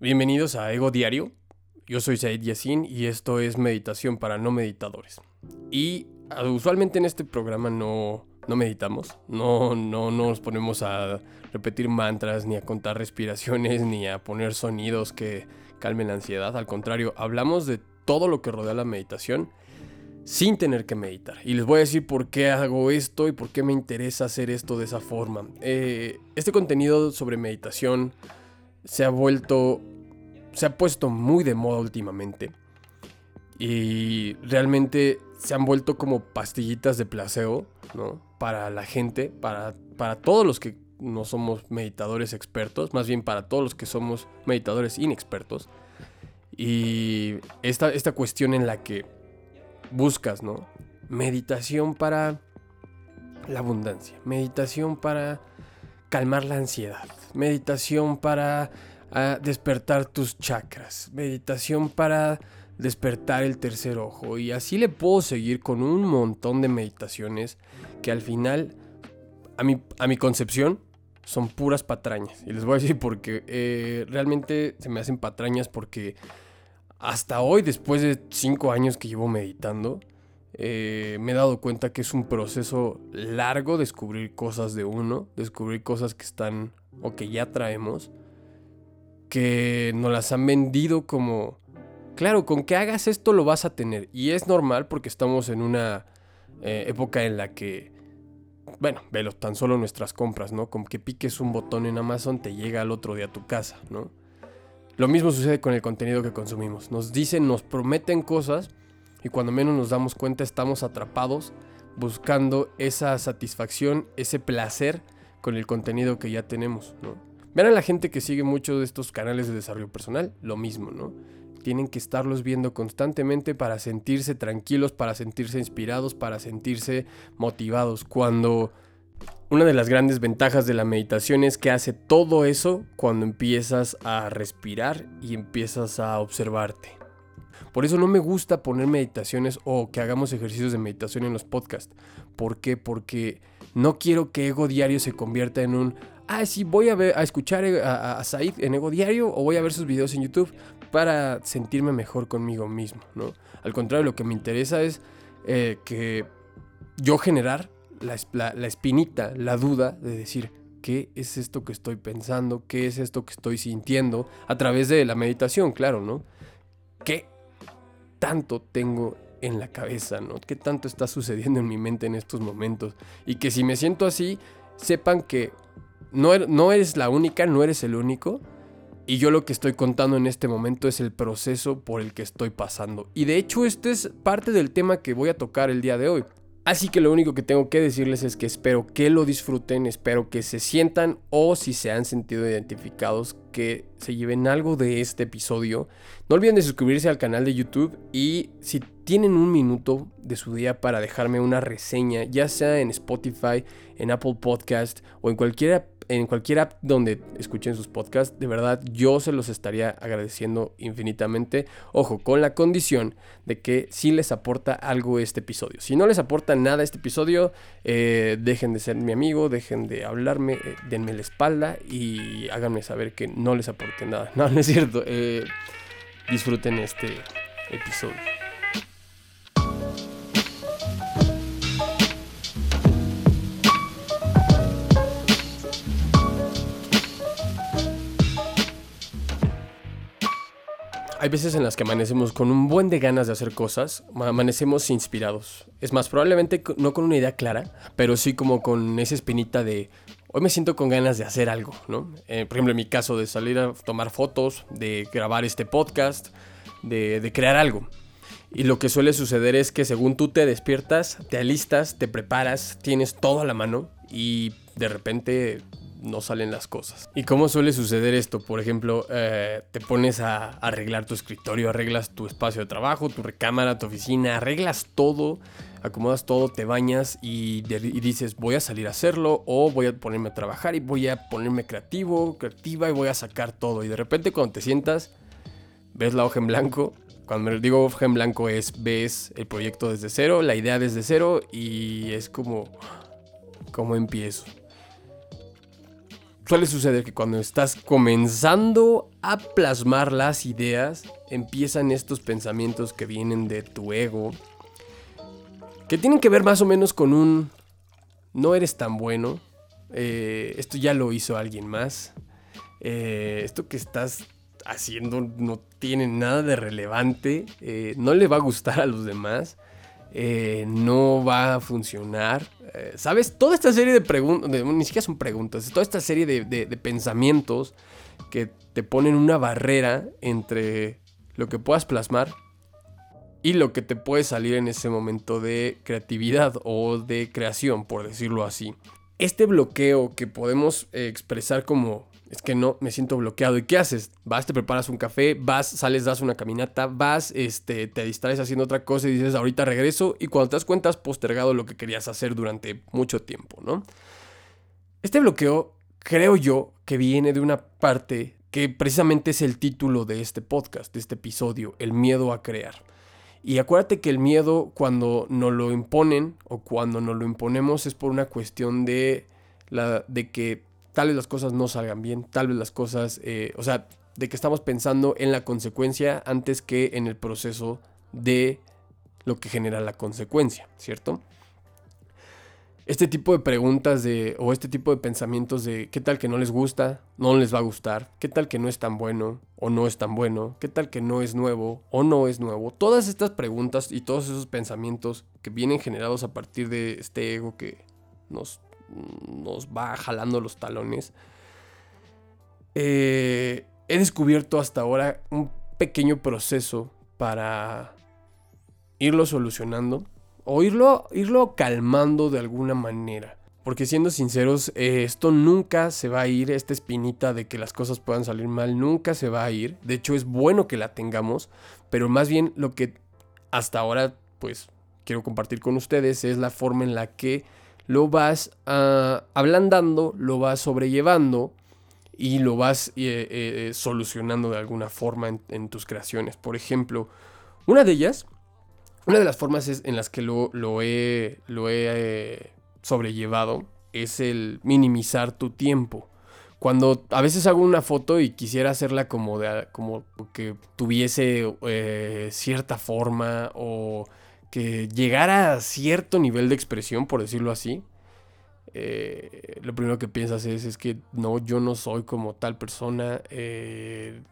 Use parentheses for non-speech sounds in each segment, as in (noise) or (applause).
Bienvenidos a Ego Diario. Yo soy Said Yassin y esto es Meditación para no meditadores. Y ah, usualmente en este programa no, no meditamos, no, no, no nos ponemos a repetir mantras, ni a contar respiraciones, (laughs) ni a poner sonidos que calmen la ansiedad. Al contrario, hablamos de todo lo que rodea la meditación sin tener que meditar. Y les voy a decir por qué hago esto y por qué me interesa hacer esto de esa forma. Eh, este contenido sobre meditación se ha vuelto, se ha puesto muy de moda últimamente. Y realmente se han vuelto como pastillitas de placebo, ¿no? Para la gente, para, para todos los que no somos meditadores expertos, más bien para todos los que somos meditadores inexpertos. Y esta, esta cuestión en la que buscas, ¿no? Meditación para la abundancia, meditación para calmar la ansiedad, meditación para ah, despertar tus chakras, meditación para despertar el tercer ojo. Y así le puedo seguir con un montón de meditaciones que al final, a mi, a mi concepción, son puras patrañas. Y les voy a decir porque eh, realmente se me hacen patrañas porque hasta hoy, después de cinco años que llevo meditando, eh, me he dado cuenta que es un proceso largo descubrir cosas de uno, descubrir cosas que están o que ya traemos, que nos las han vendido como, claro, con que hagas esto lo vas a tener. Y es normal porque estamos en una eh, época en la que, bueno, velo, tan solo nuestras compras, ¿no? Con que piques un botón en Amazon te llega al otro día a tu casa, ¿no? Lo mismo sucede con el contenido que consumimos. Nos dicen, nos prometen cosas y cuando menos nos damos cuenta estamos atrapados buscando esa satisfacción, ese placer con el contenido que ya tenemos, ¿no? A la gente que sigue mucho de estos canales de desarrollo personal, lo mismo, ¿no? Tienen que estarlos viendo constantemente para sentirse tranquilos, para sentirse inspirados, para sentirse motivados. Cuando una de las grandes ventajas de la meditación es que hace todo eso cuando empiezas a respirar y empiezas a observarte. Por eso no me gusta poner meditaciones o que hagamos ejercicios de meditación en los podcasts. ¿Por qué? Porque no quiero que Ego Diario se convierta en un, ah, sí, voy a, ver, a escuchar a, Said en Ego Diario o voy a ver sus videos en YouTube para sentirme mejor conmigo mismo, ¿no? Al contrario, lo que me interesa es eh, que yo generar la, la espinita, la duda de decir, ¿qué es esto que estoy pensando? ¿Qué es esto que estoy sintiendo? A través de la meditación, claro, ¿no? ¿Qué tanto tengo en la cabeza, ¿no? ¿Qué tanto está sucediendo en mi mente en estos momentos? Y que si me siento así, sepan que no, er, no eres la única, no eres el único. Y yo lo que estoy contando en este momento es el proceso por el que estoy pasando. Y de hecho este es parte del tema que voy a tocar el día de hoy. Así que lo único que tengo que decirles es que espero que lo disfruten, espero que se sientan o si se han sentido identificados que se lleven algo de este episodio. No olviden de suscribirse al canal de YouTube y si tienen un minuto de su día para dejarme una reseña, ya sea en Spotify, en Apple Podcast o en cualquiera en cualquier app donde escuchen sus podcasts, de verdad yo se los estaría agradeciendo infinitamente. Ojo, con la condición de que si les aporta algo este episodio. Si no les aporta nada este episodio, eh, dejen de ser mi amigo, dejen de hablarme, eh, denme la espalda y háganme saber que no les aporte nada. (laughs) No, no es cierto. Eh, disfruten este episodio. Hay veces en las que amanecemos con un buen de ganas de hacer cosas, amanecemos inspirados. Es más, probablemente no con una idea clara, pero sí como con esa espinita de hoy me siento con ganas de hacer algo, ¿no? Eh, por ejemplo, en mi caso de salir a tomar fotos, de grabar este podcast, de, de crear algo. Y lo que suele suceder es que según tú te despiertas, te alistas, te preparas, tienes todo a la mano y de repente no salen las cosas. ¿Y cómo suele suceder esto? Por ejemplo, eh, te pones a arreglar tu escritorio, arreglas tu espacio de trabajo, tu recámara, tu oficina, arreglas todo, acomodas todo, te bañas y, dices voy a salir a hacerlo o voy a ponerme a trabajar y voy a ponerme creativo, creativa y voy a sacar todo. Y de repente cuando te sientas, ves la hoja en blanco. Cuando me digo hoja en blanco es ves el proyecto desde cero, la idea desde cero y es como, ¿cómo empiezo? Suele suceder que cuando estás comenzando a plasmar las ideas, empiezan estos pensamientos que vienen de tu ego, que tienen que ver más o menos con un no eres tan bueno, eh, esto ya lo hizo alguien más, eh, esto que estás haciendo no tiene nada de relevante, eh, no le va a gustar a los demás, no va a funcionar. ¿Sabes? Toda esta serie de preguntas, ni siquiera son preguntas, toda esta serie de pensamientos que te ponen una barrera entre lo que puedas plasmar y lo que te puede salir en ese momento de creatividad o de creación, por decirlo así. Este bloqueo que podemos eh, expresar como es que no, me siento bloqueado. ¿Y qué haces? Vas, te preparas un café, vas, sales, das una caminata, vas, este, te distraes haciendo otra cosa y dices, ahorita regreso. Y cuando te das cuenta, has postergado lo que querías hacer durante mucho tiempo, ¿no? Este bloqueo, creo yo, que viene de una parte que precisamente es el título de este podcast, de este episodio, el miedo a crear. Y acuérdate que el miedo cuando nos lo imponen o cuando nos lo imponemos es por una cuestión de, la, de que tal vez las cosas no salgan bien, tal vez las cosas, eh, o sea, de que estamos pensando en la consecuencia antes que en el proceso de lo que genera la consecuencia, ¿cierto? este tipo de preguntas de, o este tipo de pensamientos de qué tal que no les gusta, no les va a gustar, qué tal que no es tan bueno o no es tan bueno, qué tal que no es nuevo o no es nuevo. Todas estas preguntas y todos esos pensamientos que vienen generados a partir de este ego que nos, nos va jalando los talones, eh, he descubierto hasta ahora un pequeño proceso para irlo solucionando o irlo, irlo calmando de alguna manera. Porque siendo sinceros, eh, esto nunca se va a ir, esta espinita de que las cosas puedan salir mal, nunca se va a ir. De hecho, es bueno que la tengamos, pero más bien lo que hasta ahora, pues, quiero compartir con ustedes es la forma en la que lo vas uh, ablandando, lo vas sobrellevando y lo vas eh, eh, solucionando de alguna forma en, tus creaciones. Por ejemplo, una de ellas una de las formas en las que lo, he, lo he eh, sobrellevado es el minimizar tu tiempo. Cuando a veces hago una foto y quisiera hacerla como, de, como que tuviese eh, cierta forma o que llegara a cierto nivel de expresión, por decirlo así, eh, lo primero que piensas es, es que no, yo no soy como tal persona,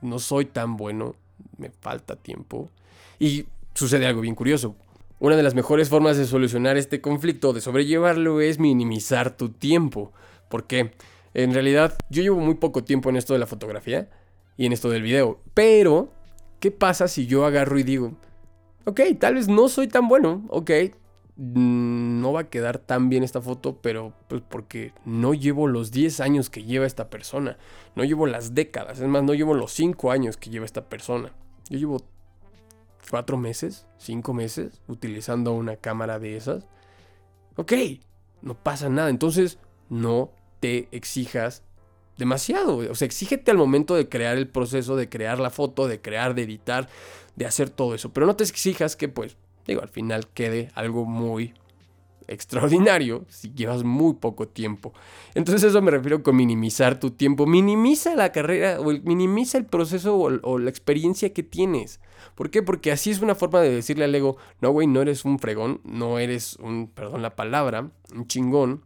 no soy tan bueno, me falta tiempo. Y sucede algo bien curioso. Una de las mejores formas de solucionar este conflicto, de sobrellevarlo, es minimizar tu tiempo. ¿Por qué? En realidad, yo llevo muy poco tiempo en esto de la fotografía y en esto del video. Pero, ¿qué pasa si yo agarro y digo, ok, tal vez no soy tan bueno, ok, mm, no va a quedar tan bien esta foto, pero pues porque no llevo los 10 años que lleva esta persona, no llevo las décadas, es más, no llevo los 5 años que lleva esta persona. Yo llevo cuatro meses, cinco meses, utilizando una cámara de esas, ok, no pasa nada. Entonces, no te exijas demasiado. O sea, exígete al momento de crear el proceso, de crear la foto, de crear, de editar, de hacer todo eso. Pero no te exijas que, pues, digo, al final quede algo muy extraordinario si llevas muy poco tiempo. Entonces eso me refiero con minimizar tu tiempo. Minimiza la carrera o minimiza el proceso o, la experiencia que tienes. ¿Por qué? Porque así es una forma de decirle al ego, no, güey, no eres un fregón, no eres un, perdón la palabra, un chingón.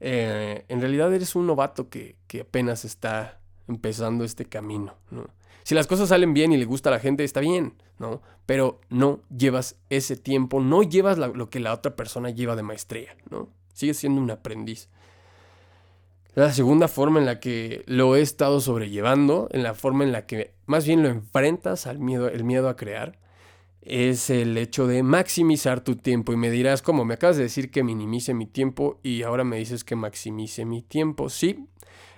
Eh, en realidad eres un novato que, que apenas está empezando este camino. ¿no? Si las cosas salen bien y le gusta a la gente, está bien, ¿no? Pero no llevas ese tiempo, no llevas lo que la otra persona lleva de maestría, ¿no? Sigues siendo un aprendiz. La segunda forma en la que lo he estado sobrellevando, en la forma en la que más bien lo enfrentas al miedo, el miedo a crear, es el hecho de maximizar tu tiempo. Y me dirás, ¿cómo? Me acabas de decir que minimice mi tiempo y ahora me dices que maximice mi tiempo. Sí,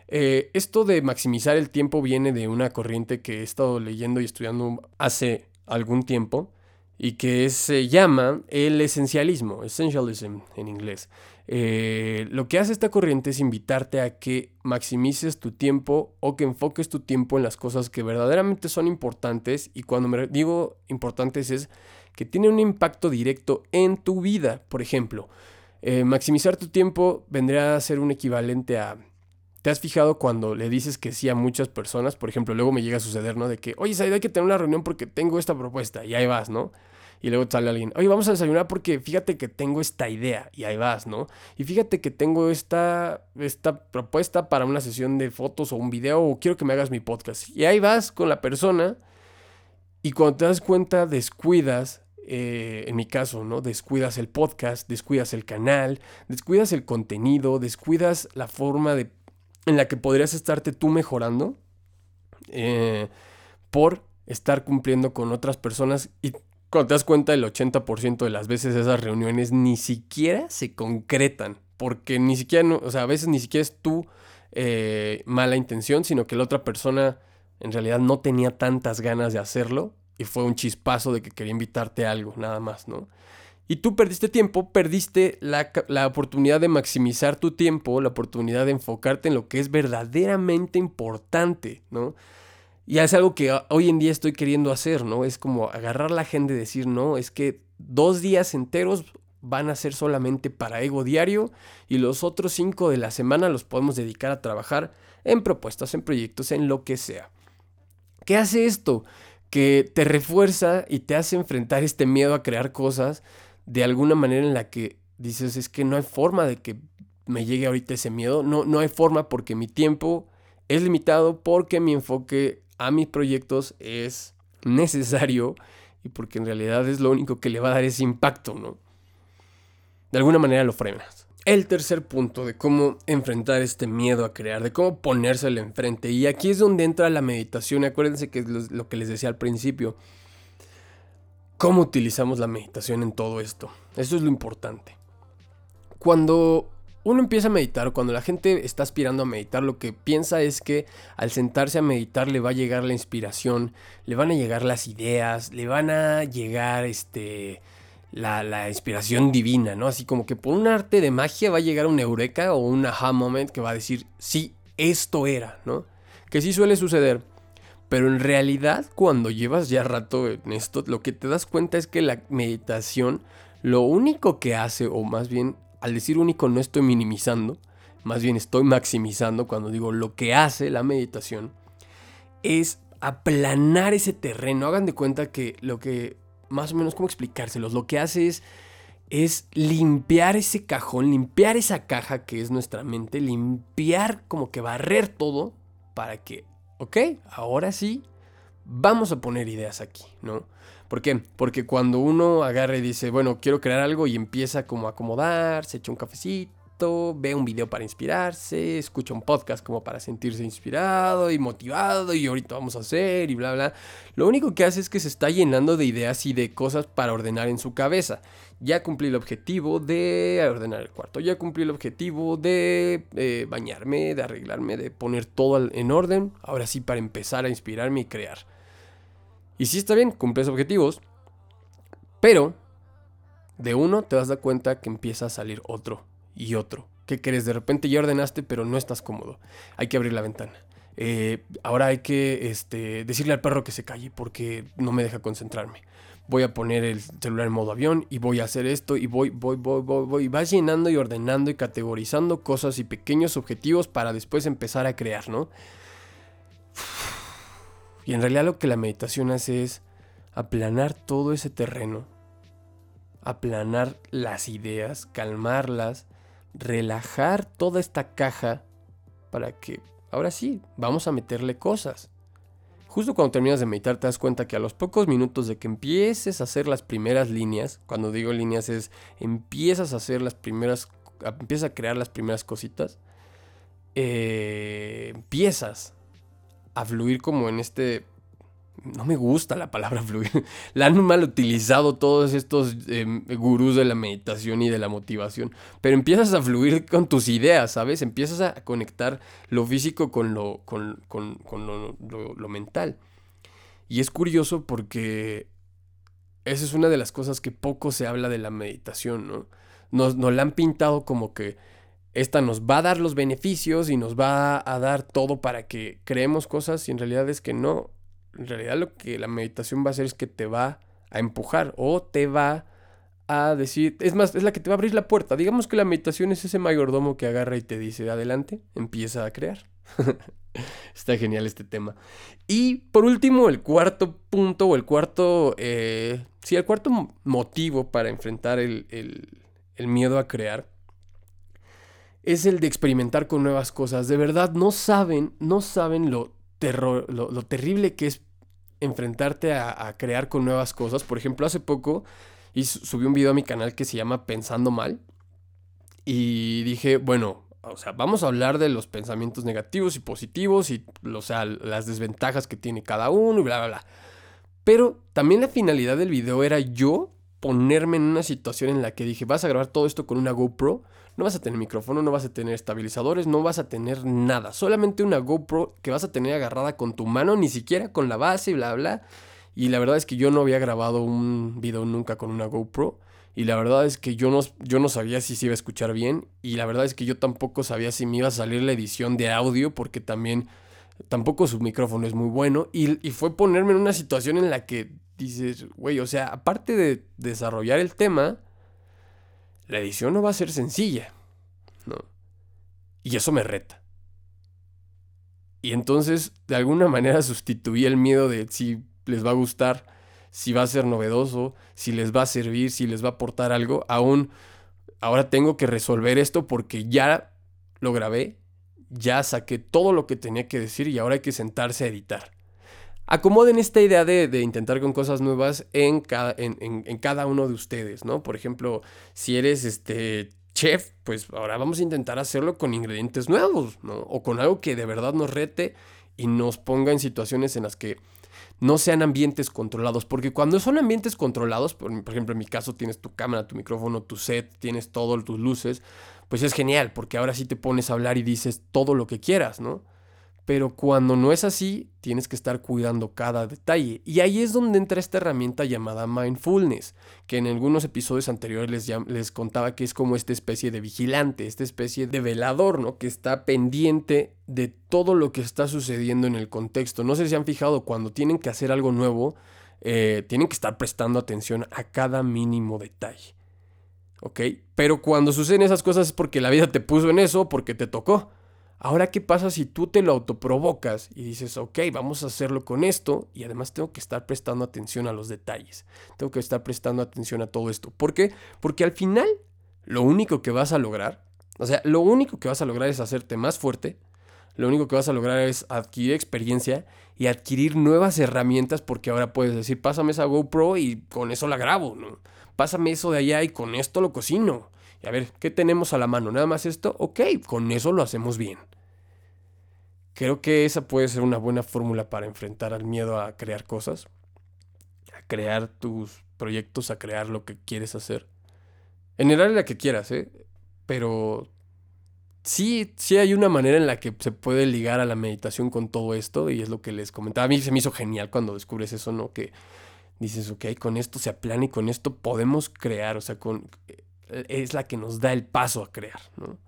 eh, esto de maximizar el tiempo viene de una corriente que he estado leyendo y estudiando hace algún tiempo y que se llama el esencialismo, essentialism en inglés. Eh, lo que hace esta corriente es invitarte a que maximices tu tiempo o que enfoques tu tiempo en las cosas que verdaderamente son importantes y cuando me digo importantes es que tienen un impacto directo en tu vida. Por ejemplo, eh, maximizar tu tiempo vendría a ser un equivalente a ¿Te has fijado cuando le dices que sí a muchas personas? Por ejemplo, luego me llega a suceder, ¿no? De que, oye, Said, hay que tener una reunión porque tengo esta propuesta. Y ahí vas, ¿no? Y luego sale alguien, oye, vamos a desayunar porque fíjate que tengo esta idea. Y ahí vas, ¿no? Y fíjate que tengo esta, esta propuesta para una sesión de fotos o un video o quiero que me hagas mi podcast. Y ahí vas con la persona y cuando te das cuenta descuidas, eh, en mi caso, ¿no? Descuidas el podcast, descuidas el canal, descuidas el contenido, descuidas la forma de, en la que podrías estarte tú mejorando eh, por estar cumpliendo con otras personas y cuando te das cuenta, el 80% de las veces esas reuniones ni siquiera se concretan. Porque ni siquiera, o sea, a veces ni siquiera es tu eh, mala intención, sino que la otra persona en realidad no tenía tantas ganas de hacerlo y fue un chispazo de que quería invitarte a algo, nada más, ¿no? Y tú perdiste tiempo, perdiste la, la, oportunidad de maximizar tu tiempo, la oportunidad de enfocarte en lo que es verdaderamente importante, ¿no? Y es algo que hoy en día estoy queriendo hacer, ¿no? Es como agarrar la gente y decir, no, es que dos días enteros van a ser solamente para ego diario y los otros cinco de la semana los podemos dedicar a trabajar en propuestas, en proyectos, en lo que sea. ¿Qué hace esto? Que te refuerza y te hace enfrentar este miedo a crear cosas de alguna manera en la que dices, es que no hay forma de que me llegue ahorita ese miedo, no, no hay forma porque mi tiempo es limitado, porque mi enfoque a mis proyectos es necesario y porque en realidad es lo único que le va a dar ese impacto, ¿no? De alguna manera lo frenas. El tercer punto de cómo enfrentar este miedo a crear, de cómo ponérselo enfrente. Y aquí es donde entra la meditación. Acuérdense que es lo que les decía al principio. ¿Cómo utilizamos la meditación en todo esto? Eso es lo importante. Cuando uno empieza a meditar, cuando la gente está aspirando a meditar, lo que piensa es que al sentarse a meditar le va a llegar la inspiración, le van a llegar las ideas, le van a llegar este, la, inspiración divina, ¿no? Así como que por un arte de magia va a llegar un eureka o un aha moment que va a decir, sí, esto era, ¿no? Que sí suele suceder. Pero en realidad, cuando llevas ya rato en esto, lo que te das cuenta es que la meditación lo único que hace, o más bien al decir único no estoy minimizando, más bien estoy maximizando cuando digo lo que hace la meditación, es aplanar ese terreno. Hagan de cuenta que lo que, más o menos, ¿cómo explicárselos? Lo que hace es, es limpiar ese cajón, limpiar esa caja que es nuestra mente, limpiar, como que barrer todo para que, ok, ahora sí, vamos a poner ideas aquí, ¿no? ¿Por qué? Porque cuando uno agarra y dice, bueno, quiero crear algo y empieza como a acomodar, se echa un cafecito, ve un video para inspirarse, escucha un podcast como para sentirse inspirado y motivado y ahorita vamos a hacer y bla, bla. Lo único que hace es que se está llenando de ideas y de cosas para ordenar en su cabeza. Ya cumplí el objetivo de ordenar el cuarto, ya cumplí el objetivo de eh, bañarme, de arreglarme, de poner todo en orden. Ahora sí para empezar a inspirarme y crear. Y sí está bien, cumples objetivos, pero de uno te dar cuenta que empieza a salir otro y otro. ¿Qué crees? De repente ya ordenaste, pero no estás cómodo. Hay que abrir la ventana. Eh, ahora hay que este, decirle al perro que se calle porque no me deja concentrarme. Voy a poner el celular en modo avión y voy a hacer esto y voy, voy, voy, voy, voy. Y vas llenando y ordenando y categorizando cosas y pequeños objetivos para después empezar a crear, ¿no? Y en realidad lo que la meditación hace es aplanar todo ese terreno, aplanar las ideas, calmarlas, relajar toda esta caja para que ahora sí, vamos a meterle cosas. Justo cuando terminas de meditar te das cuenta que a los pocos minutos de que empieces a hacer las primeras líneas, cuando digo líneas es empiezas a hacer las primeras, empiezas a crear las primeras cositas, eh, empiezas a fluir como en este... No me gusta la palabra (laughs) fluir. La han mal utilizado todos estos em, gurús de la meditación y de la motivación. Pero empiezas a fluir con tus ideas, ¿sabes? Empiezas a conectar lo físico con lo, con, lo, mental. Y es curioso porque esa es una de las cosas que poco se habla de la meditación, ¿no? Nos, nos la han pintado como que esta nos va a dar los beneficios y nos va a dar todo para que creemos cosas y en realidad es que no. En realidad lo que la meditación va a hacer es que te va a empujar o te va a decir, es más, es la que te va a abrir la puerta. Digamos que la meditación es ese mayordomo que agarra y te dice, adelante, empieza a crear. (laughs) Está genial este tema. Y por último, el cuarto punto o el cuarto, eh, sí, el cuarto motivo para enfrentar el, el miedo a crear es el de experimentar con nuevas cosas. De verdad, no saben, no saben lo, terror, lo, terrible que es enfrentarte a, crear con nuevas cosas. Por ejemplo, hace poco y subí un video a mi canal que se llama Pensando Mal. Y dije, bueno, o sea, vamos a hablar de los pensamientos negativos y positivos y, o sea, las desventajas que tiene cada uno y bla, bla, bla. Pero también la finalidad del video era yo ponerme en una situación en la que dije, vas a grabar todo esto con una GoPro, no vas a tener micrófono, no vas a tener estabilizadores, no vas a tener nada, solamente una GoPro que vas a tener agarrada con tu mano, ni siquiera con la base y bla, bla. Y la verdad es que yo no había grabado un video nunca con una GoPro. Y la verdad es que yo no, yo no sabía si se iba a escuchar bien. Y la verdad es que yo tampoco sabía si me iba a salir la edición de audio. Porque también tampoco su micrófono es muy bueno. Y, y fue ponerme en una situación en la que dices, güey, o sea, aparte de desarrollar el tema, la edición no va a ser sencilla, ¿no? Y eso me reta. Y entonces, de alguna manera, (laughs) sustituí el miedo de si les va a gustar, si va a ser novedoso, si les va a servir, si les va a aportar algo. Aún, ahora tengo que resolver esto porque ya lo grabé, ya saqué todo lo que tenía que decir y ahora hay que sentarse a editar acomoden esta idea de, intentar con cosas nuevas en cada, en, cada, uno de ustedes, ¿no? Por ejemplo, si eres este chef, pues ahora vamos a intentar hacerlo con ingredientes nuevos, ¿no? O con algo que de verdad nos rete y nos ponga en situaciones en las que no sean ambientes controlados, porque cuando son ambientes controlados, por, ejemplo en mi caso tienes tu cámara, tu micrófono, tu set, tienes todo, tus luces, pues es genial, porque ahora sí te pones a hablar y dices todo lo que quieras, ¿no? Pero cuando no es así, tienes que estar cuidando cada detalle. Y ahí es donde entra esta herramienta llamada mindfulness, que en algunos episodios anteriores les, les contaba que es como esta especie de vigilante, esta especie de velador, ¿no? Que está pendiente de todo lo que está sucediendo en el contexto. No sé si han fijado, cuando tienen que hacer algo nuevo, eh, tienen que estar prestando atención a cada mínimo detalle. ¿Ok? Pero cuando suceden esas cosas es porque la vida te puso en eso, porque te tocó. Ahora, ¿qué pasa si tú te lo autoprovocas y dices, ok, vamos a hacerlo con esto y además tengo que estar prestando atención a los detalles, tengo que estar prestando atención a todo esto? ¿Por qué? Porque al final lo único que vas a lograr, o sea, lo único que vas a lograr es hacerte más fuerte, lo único que vas a lograr es adquirir experiencia y adquirir nuevas herramientas porque ahora puedes decir, pásame esa GoPro y con eso la grabo, ¿no? Pásame eso de allá y con esto lo cocino. Y a ver, ¿qué tenemos a la mano? Nada más esto, ok, con eso lo hacemos bien. Creo que esa puede ser una buena fórmula para enfrentar al miedo a crear cosas, a crear tus proyectos, a crear lo que quieres hacer. En el área que quieras, ¿eh? Pero sí, sí hay una manera en la que se puede ligar a la meditación con todo esto y es lo que les comentaba. A mí se me hizo genial cuando descubres eso, ¿no? Que dices, ok, con esto se aplana y con esto podemos crear, o sea, con, es la que nos da el paso a crear, ¿no?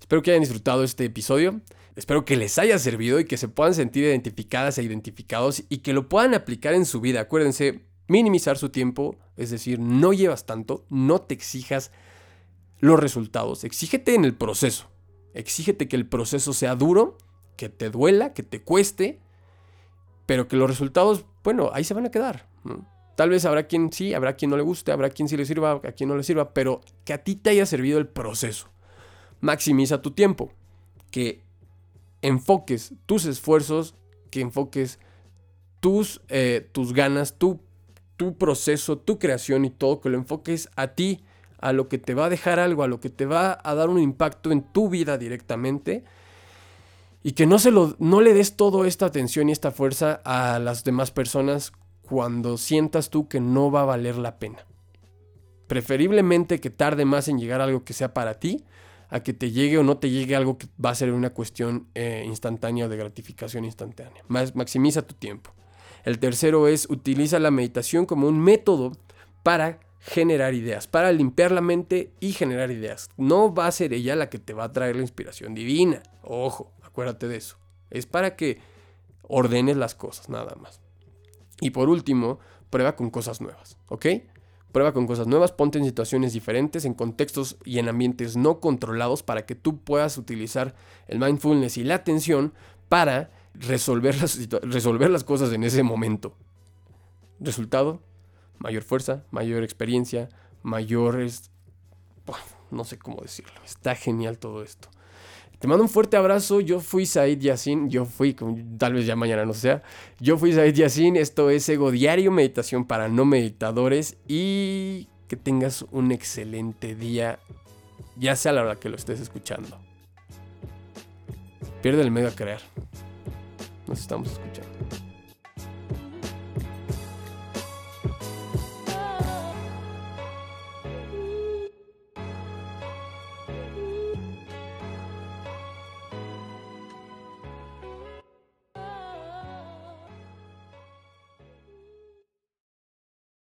Espero que hayan disfrutado este episodio. Espero que les haya servido y que se puedan sentir identificadas e identificados y que lo puedan aplicar en su vida. Acuérdense, minimizar su tiempo, es decir, no llevas tanto, no te exijas los resultados, exígete en el proceso. Exígete que el proceso sea duro, que te duela, que te cueste, pero que los resultados, bueno, ahí se van a quedar. Tal vez habrá quien sí, habrá quien no le guste, habrá quien sí le sirva, a quien no le sirva, pero que a ti te haya servido el proceso maximiza tu tiempo. Que enfoques tus esfuerzos, que enfoques tus, eh, tus ganas, tu, tu proceso, tu creación y todo, que lo enfoques a ti, a lo que te va a dejar algo, a lo que te va a dar un impacto en tu vida directamente. Y que no, se lo, no le des toda esta atención y esta fuerza a las demás personas cuando sientas tú que no va a valer la pena. Preferiblemente que tarde más en llegar a algo que sea para ti, a que te llegue o no te llegue algo que va a ser una cuestión eh, instantánea o de gratificación instantánea. Más, maximiza tu tiempo. El tercero es utiliza la meditación como un método para generar ideas, para limpiar la mente y generar ideas. No va a ser ella la que te va a traer la inspiración divina. Ojo, acuérdate de eso. Es para que ordenes las cosas, nada más. Y por último, prueba con cosas nuevas, ¿ok? Prueba con cosas nuevas, ponte en situaciones diferentes, en contextos y en ambientes no controlados para que tú puedas utilizar el mindfulness y la atención para resolver las, resolver las cosas en ese momento. Resultado, mayor fuerza, mayor experiencia, mayores... No sé cómo decirlo. Está genial todo esto. Te mando un fuerte abrazo. Yo fui Said Yassin. Yo fui, tal vez ya mañana no sea. Yo fui Said Yassin. Esto es Ego Diario, meditación para no meditadores. Y que tengas un excelente día, ya sea a la hora que lo estés escuchando. Pierde el medio a creer. Nos estamos escuchando.